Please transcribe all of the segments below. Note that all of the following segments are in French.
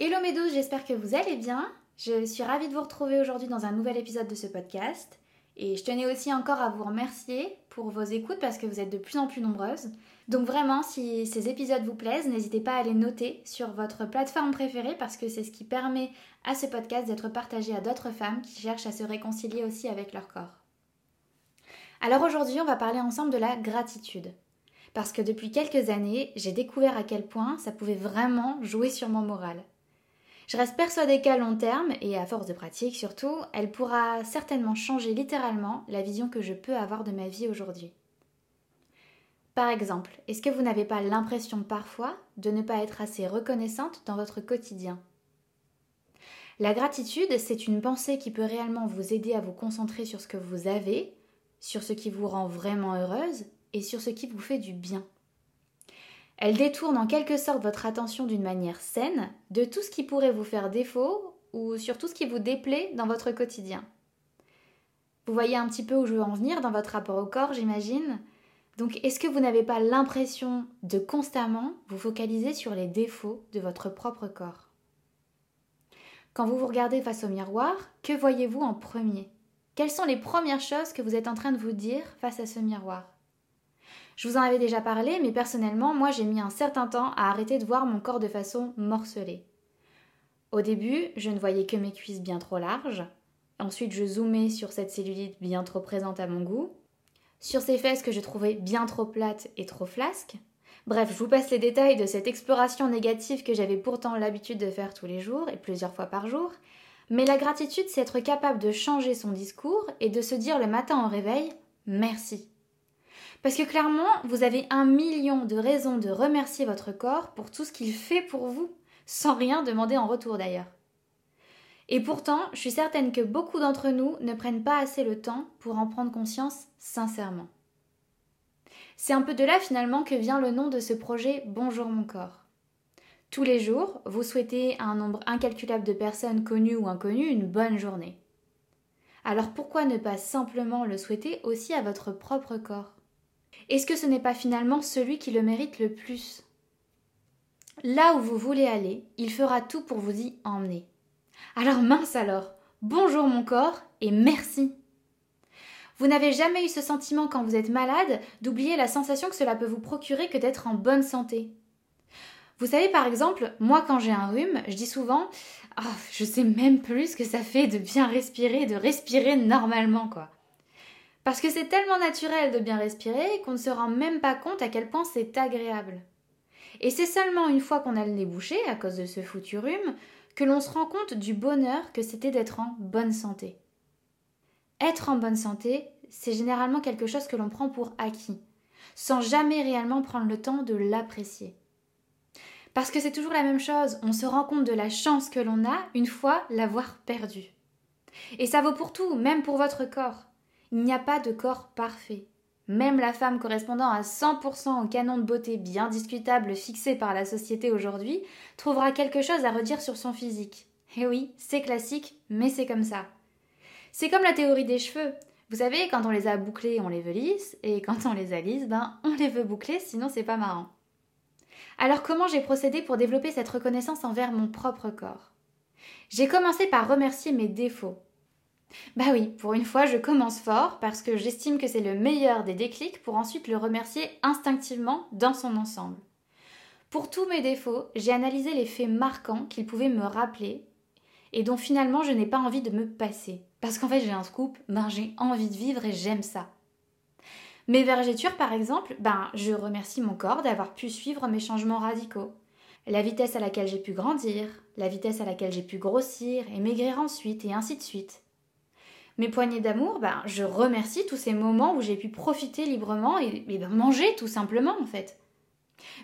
Hello mes j'espère que vous allez bien. Je suis ravie de vous retrouver aujourd'hui dans un nouvel épisode de ce podcast. Et je tenais aussi encore à vous remercier pour vos écoutes parce que vous êtes de plus en plus nombreuses. Donc vraiment, si ces épisodes vous plaisent, n'hésitez pas à les noter sur votre plateforme préférée parce que c'est ce qui permet à ce podcast d'être partagé à d'autres femmes qui cherchent à se réconcilier aussi avec leur corps. Alors aujourd'hui, on va parler ensemble de la gratitude. Parce que depuis quelques années, j'ai découvert à quel point ça pouvait vraiment jouer sur mon moral. Je reste persuadée qu'à long terme, et à force de pratique surtout, elle pourra certainement changer littéralement la vision que je peux avoir de ma vie aujourd'hui. Par exemple, est-ce que vous n'avez pas l'impression parfois de ne pas être assez reconnaissante dans votre quotidien? La gratitude, c'est une pensée qui peut réellement vous aider à vous concentrer sur ce que vous avez, sur ce qui vous rend vraiment heureuse et sur ce qui vous fait du bien. Elle détourne en quelque sorte votre attention d'une manière saine de tout ce qui pourrait vous faire défaut ou sur tout ce qui vous déplaît dans votre quotidien. Vous voyez un petit peu où je veux en venir dans votre rapport au corps, j'imagine. Donc, est-ce que vous n'avez pas l'impression de constamment vous focaliser sur les défauts de votre propre corps? Quand vous vous regardez face au miroir, que voyez-vous en premier? Quelles sont les premières choses que vous êtes en train de vous dire face à ce miroir? Je vous en avais déjà parlé, mais personnellement, moi j'ai mis un certain temps à arrêter de voir mon corps de façon morcelée. Au début, je ne voyais que mes cuisses bien trop larges. Ensuite, je zoomais sur cette cellulite bien trop présente à mon goût. Sur ces fesses que je trouvais bien trop plates et trop flasques. Bref, je vous passe les détails de cette exploration négative que j'avais pourtant l'habitude de faire tous les jours et plusieurs fois par jour. Mais la gratitude, c'est être capable de changer son discours et de se dire le matin au réveil merci. Parce que clairement, vous avez un million de raisons de remercier votre corps pour tout ce qu'il fait pour vous, sans rien demander en retour d'ailleurs. Et pourtant, je suis certaine que beaucoup d'entre nous ne prennent pas assez le temps pour en prendre conscience sincèrement. C'est un peu de là finalement que vient le nom de ce projet Bonjour mon corps. Tous les jours, vous souhaitez à un nombre incalculable de personnes connues ou inconnues une bonne journée. Alors pourquoi ne pas simplement le souhaiter aussi à votre propre corps? Est-ce que ce n'est pas finalement celui qui le mérite le plus? Là où vous voulez aller, il fera tout pour vous y emmener. Alors mince alors, bonjour mon corps et merci. Vous n'avez jamais eu ce sentiment quand vous êtes malade d'oublier la sensation que cela peut vous procurer que d'être en bonne santé. Vous savez par exemple, moi quand j'ai un rhume, je dis souvent oh, je sais même plus ce que ça fait de bien respirer, de respirer normalement quoi. Parce que c'est tellement naturel de bien respirer qu'on ne se rend même pas compte à quel point c'est agréable. Et c'est seulement une fois qu'on a le nez bouché à cause de ce foutu rhume que l'on se rend compte du bonheur que c'était d'être en bonne santé. Être en bonne santé, c'est généralement quelque chose que l'on prend pour acquis, sans jamais réellement prendre le temps de l'apprécier. Parce que c'est toujours la même chose, on se rend compte de la chance que l'on a une fois l'avoir perdue. Et ça vaut pour tout, même pour votre corps. Il n'y a pas de corps parfait. Même la femme correspondant à 100% au canon de beauté bien discutable fixé par la société aujourd'hui trouvera quelque chose à redire sur son physique. Eh oui, c'est classique, mais c'est comme ça. C'est comme la théorie des cheveux. Vous savez, quand on les a bouclés, on les veut lisses, et quand on les a lisses, ben, on les veut boucler, sinon c'est pas marrant. Alors comment j'ai procédé pour développer cette reconnaissance envers mon propre corps? J'ai commencé par remercier mes défauts. Bah oui, pour une fois, je commence fort parce que j'estime que c'est le meilleur des déclics pour ensuite le remercier instinctivement dans son ensemble. Pour tous mes défauts, j'ai analysé les faits marquants qu'ils pouvaient me rappeler et dont finalement je n'ai pas envie de me passer. Parce qu'en fait j'ai un scoop, ben j'ai envie de vivre et j'aime ça. Mes vergetures par exemple, ben je remercie mon corps d'avoir pu suivre mes changements radicaux. La vitesse à laquelle j'ai pu grandir, la vitesse à laquelle j'ai pu grossir et maigrir ensuite et ainsi de suite. Mes poignées d'amour, ben, je remercie tous ces moments où j'ai pu profiter librement et, ben, manger tout simplement en fait.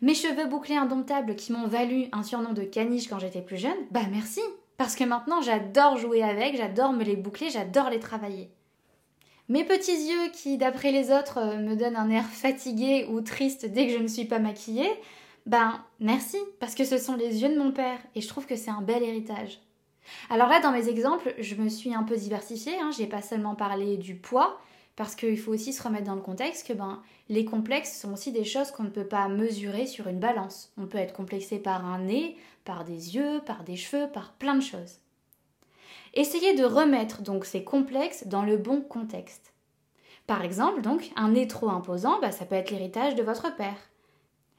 Mes cheveux bouclés indomptables qui m'ont valu un surnom de caniche quand j'étais plus jeune, bah merci, parce que maintenant j'adore jouer avec, j'adore me les boucler, j'adore les travailler. Mes petits yeux qui, d'après les autres, euh, me donnent un air fatigué ou triste dès que je ne suis pas maquillée, ben merci, parce que ce sont les yeux de mon père et je trouve que c'est un bel héritage. Alors là, dans mes exemples, je me suis un peu diversifiée, hein, j'ai pas seulement parlé du poids, parce qu'il faut aussi se remettre dans le contexte que ben, les complexes sont aussi des choses qu'on ne peut pas mesurer sur une balance. On peut être complexé par un nez, par des yeux, par des cheveux, par plein de choses. Essayez de remettre donc ces complexes dans le bon contexte. Par exemple, donc, un nez trop imposant, bah, ça peut être l'héritage de votre père.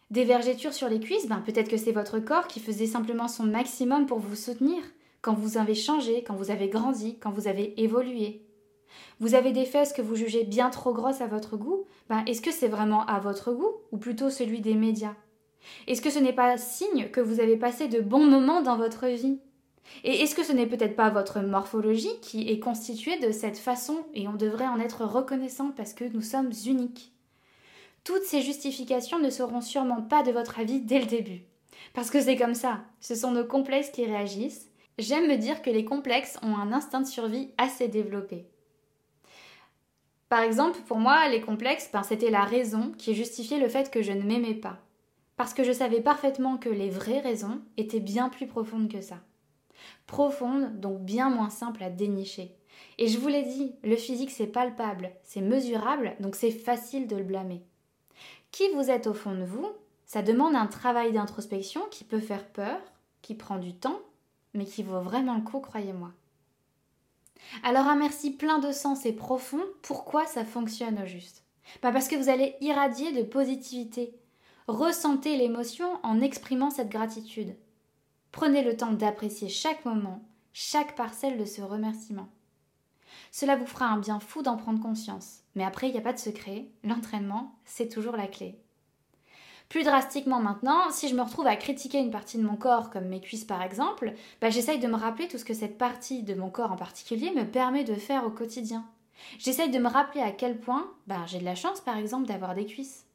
Des vergetures sur les cuisses, ben, peut-être que c'est votre corps qui faisait simplement son maximum pour vous soutenir, quand vous avez changé, quand vous avez grandi, quand vous avez évolué. Vous avez des fesses que vous jugez bien trop grosses à votre goût, ben, est-ce que c'est vraiment à votre goût ou plutôt celui des médias? Est-ce que ce n'est pas signe que vous avez passé de bons moments dans votre vie? Et est-ce que ce n'est peut-être pas votre morphologie qui est constituée de cette façon et on devrait en être reconnaissant parce que nous sommes uniques? Toutes ces justifications ne seront sûrement pas de votre avis dès le début. Parce que c'est comme ça, ce sont nos complexes qui réagissent. J'aime me dire que les complexes ont un instinct de survie assez développé. Par exemple, pour moi, les complexes, ben, c'était la raison qui justifiait le fait que je ne m'aimais pas. Parce que je savais parfaitement que les vraies raisons étaient bien plus profondes que ça profonde, donc bien moins simple à dénicher. Et je vous l'ai dit, le physique c'est palpable, c'est mesurable, donc c'est facile de le blâmer. Qui vous êtes au fond de vous, ça demande un travail d'introspection qui peut faire peur, qui prend du temps, mais qui vaut vraiment le coup, croyez-moi. Alors un merci plein de sens et profond, pourquoi ça fonctionne au juste? Pas Parce que vous allez irradier de positivité. Ressentez l'émotion en exprimant cette gratitude. Prenez le temps d'apprécier chaque moment, chaque parcelle de ce remerciement. Cela vous fera un bien fou d'en prendre conscience. Mais après, il n'y a pas de secret, l'entraînement, c'est toujours la clé. Plus drastiquement maintenant, si je me retrouve à critiquer une partie de mon corps, comme mes cuisses par exemple, bah, j'essaye de me rappeler tout ce que cette partie de mon corps en particulier me permet de faire au quotidien. J'essaye de me rappeler à quel point bah, j'ai de la chance par exemple d'avoir des cuisses.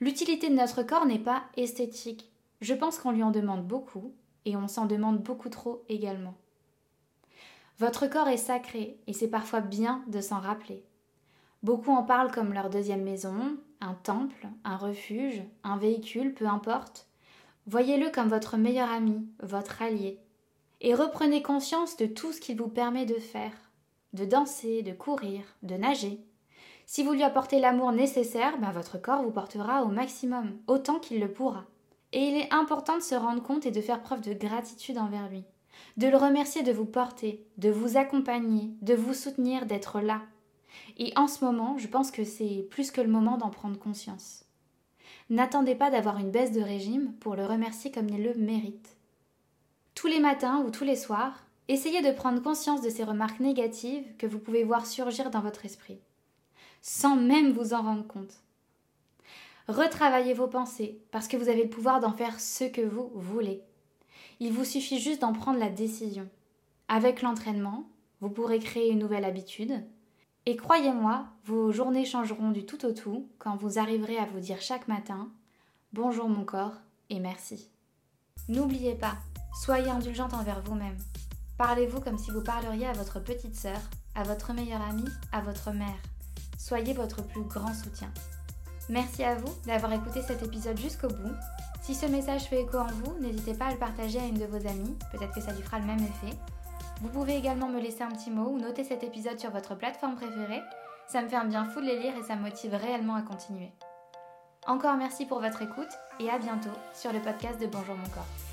L'utilité de notre corps n'est pas esthétique, je pense qu'on lui en demande beaucoup et on s'en demande beaucoup trop également. Votre corps est sacré et c'est parfois bien de s'en rappeler. Beaucoup en parlent comme leur deuxième maison, un temple, un refuge, un véhicule, peu importe. Voyez-le comme votre meilleur ami, votre allié. Et reprenez conscience de tout ce qu'il vous permet de faire, de danser, de courir, de nager. Si vous lui apportez l'amour nécessaire, ben votre corps vous portera au maximum, autant qu'il le pourra. Et il est important de se rendre compte et de faire preuve de gratitude envers lui, de le remercier de vous porter, de vous accompagner, de vous soutenir, d'être là. Et en ce moment, je pense que c'est plus que le moment d'en prendre conscience. N'attendez pas d'avoir une baisse de régime pour le remercier comme il le mérite. Tous les matins ou tous les soirs, essayez de prendre conscience de ces remarques négatives que vous pouvez voir surgir dans votre esprit, sans même vous en rendre compte. Retravaillez vos pensées, parce que vous avez le pouvoir d'en faire ce que vous voulez. Il vous suffit juste d'en prendre la décision. Avec l'entraînement, vous pourrez créer une nouvelle habitude. Et croyez-moi, vos journées changeront du tout au tout quand vous arriverez à vous dire chaque matin Bonjour mon corps et merci. N'oubliez pas, soyez indulgente envers vous-même. Parlez-vous comme si vous parleriez à votre petite sœur, à votre meilleure amie, à votre mère. Soyez votre plus grand soutien. Merci à vous d'avoir écouté cet épisode jusqu'au bout. Si ce message fait écho en vous, n'hésitez pas à le partager à une de vos amies, peut-être que ça lui fera le même effet. Vous pouvez également me laisser un petit mot ou noter cet épisode sur votre plateforme préférée. Ça me fait un bien fou de les lire et ça me motive réellement à continuer. Encore merci pour votre écoute et à bientôt sur le podcast de Bonjour mon corps.